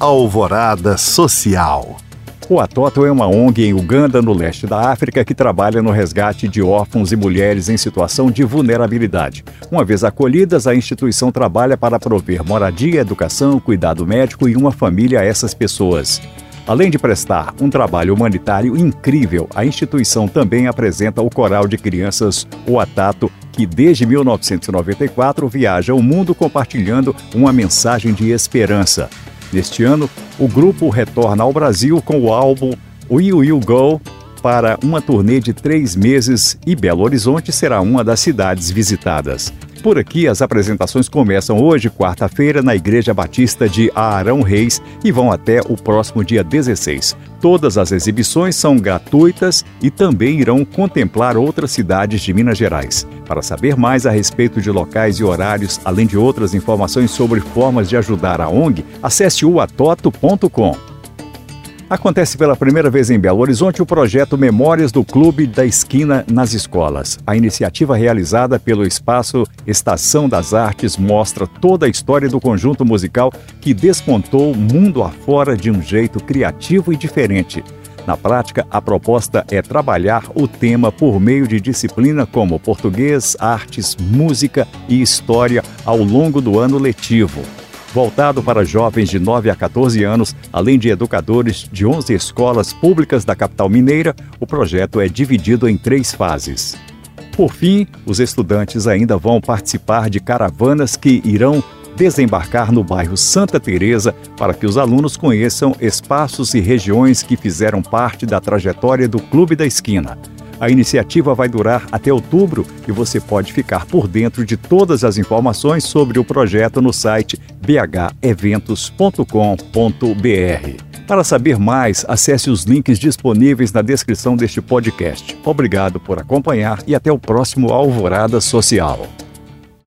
Alvorada Social. O Atoto é uma ONG em Uganda, no leste da África, que trabalha no resgate de órfãos e mulheres em situação de vulnerabilidade. Uma vez acolhidas, a instituição trabalha para prover moradia, educação, cuidado médico e uma família a essas pessoas. Além de prestar um trabalho humanitário incrível, a instituição também apresenta o coral de crianças O Atato, que desde 1994 viaja o mundo compartilhando uma mensagem de esperança. Neste ano, o grupo retorna ao Brasil com o álbum Will You Go para uma turnê de três meses e Belo Horizonte será uma das cidades visitadas. Por aqui, as apresentações começam hoje, quarta-feira, na Igreja Batista de Arão Reis e vão até o próximo dia 16. Todas as exibições são gratuitas e também irão contemplar outras cidades de Minas Gerais. Para saber mais a respeito de locais e horários, além de outras informações sobre formas de ajudar a ONG, acesse o atoto.com. Acontece pela primeira vez em Belo Horizonte o projeto Memórias do Clube da Esquina nas Escolas. A iniciativa realizada pelo Espaço Estação das Artes mostra toda a história do conjunto musical que despontou mundo afora de um jeito criativo e diferente. Na prática, a proposta é trabalhar o tema por meio de disciplina como português, artes, música e história ao longo do ano letivo voltado para jovens de 9 a 14 anos, além de educadores de 11 escolas públicas da capital mineira, o projeto é dividido em três fases. Por fim, os estudantes ainda vão participar de caravanas que irão desembarcar no bairro Santa Teresa para que os alunos conheçam espaços e regiões que fizeram parte da trajetória do Clube da Esquina. A iniciativa vai durar até outubro e você pode ficar por dentro de todas as informações sobre o projeto no site bheventos.com.br. Para saber mais, acesse os links disponíveis na descrição deste podcast. Obrigado por acompanhar e até o próximo Alvorada Social.